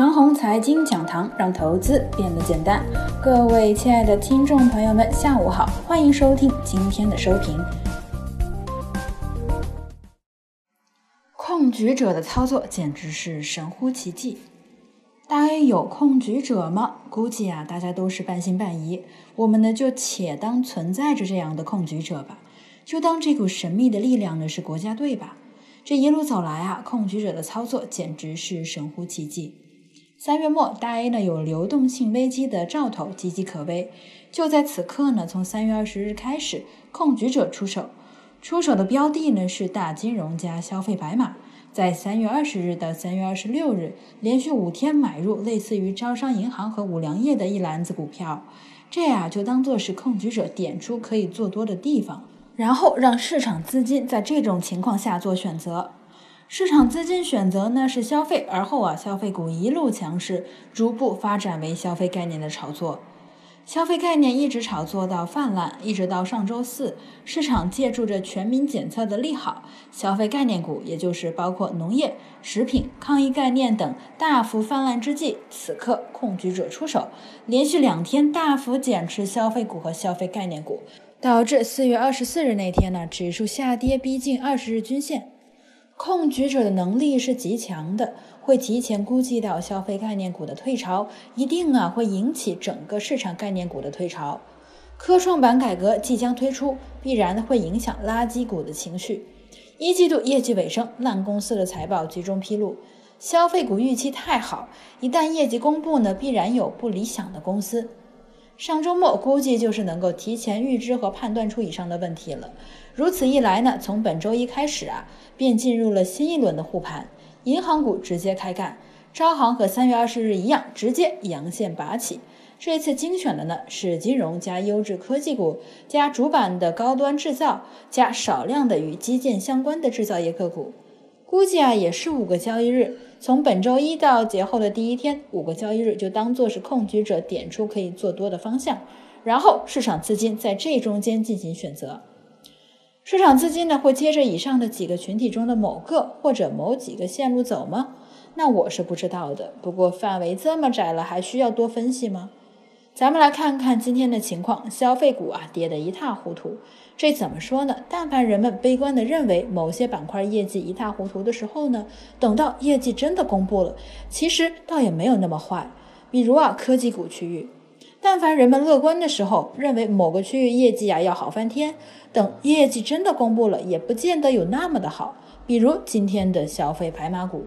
长虹财经讲堂，让投资变得简单。各位亲爱的听众朋友们，下午好，欢迎收听今天的收评。控局者的操作简直是神乎其技。大 A 有控局者吗？估计啊，大家都是半信半疑。我们呢，就且当存在着这样的控局者吧，就当这股神秘的力量呢是国家队吧。这一路走来啊，控局者的操作简直是神乎其技。三月末，大 A 呢有流动性危机的兆头岌岌可危。就在此刻呢，从三月二十日开始，控局者出手，出手的标的呢是大金融加消费白马。在三月二十日到三月二十六日，连续五天买入类似于招商银行和五粮液的一篮子股票，这呀就当做是控局者点出可以做多的地方，然后让市场资金在这种情况下做选择。市场资金选择呢是消费，而后啊，消费股一路强势，逐步发展为消费概念的炒作。消费概念一直炒作到泛滥，一直到上周四，市场借助着全民检测的利好，消费概念股，也就是包括农业、食品、抗疫概念等大幅泛滥之际，此刻控局者出手，连续两天大幅减持消费股和消费概念股，导致四月二十四日那天呢，指数下跌逼近二十日均线。控局者的能力是极强的，会提前估计到消费概念股的退潮，一定啊会引起整个市场概念股的退潮。科创板改革即将推出，必然会影响垃圾股的情绪。一季度业绩尾声，烂公司的财报集中披露，消费股预期太好，一旦业绩公布呢，必然有不理想的公司。上周末估计就是能够提前预知和判断出以上的问题了。如此一来呢，从本周一开始啊，便进入了新一轮的护盘，银行股直接开干。招行和三月二十日一样，直接阳线拔起。这次精选的呢是金融加优质科技股，加主板的高端制造，加少量的与基建相关的制造业个股。估计啊也是五个交易日，从本周一到节后的第一天，五个交易日就当做是控局者点出可以做多的方向，然后市场资金在这中间进行选择。市场资金呢会接着以上的几个群体中的某个或者某几个线路走吗？那我是不知道的。不过范围这么窄了，还需要多分析吗？咱们来看看今天的情况，消费股啊跌得一塌糊涂。这怎么说呢？但凡人们悲观的认为某些板块业绩一塌糊涂的时候呢，等到业绩真的公布了，其实倒也没有那么坏。比如啊科技股区域，但凡人们乐观的时候认为某个区域业绩啊要好翻天，等业绩真的公布了，也不见得有那么的好。比如今天的消费白马股。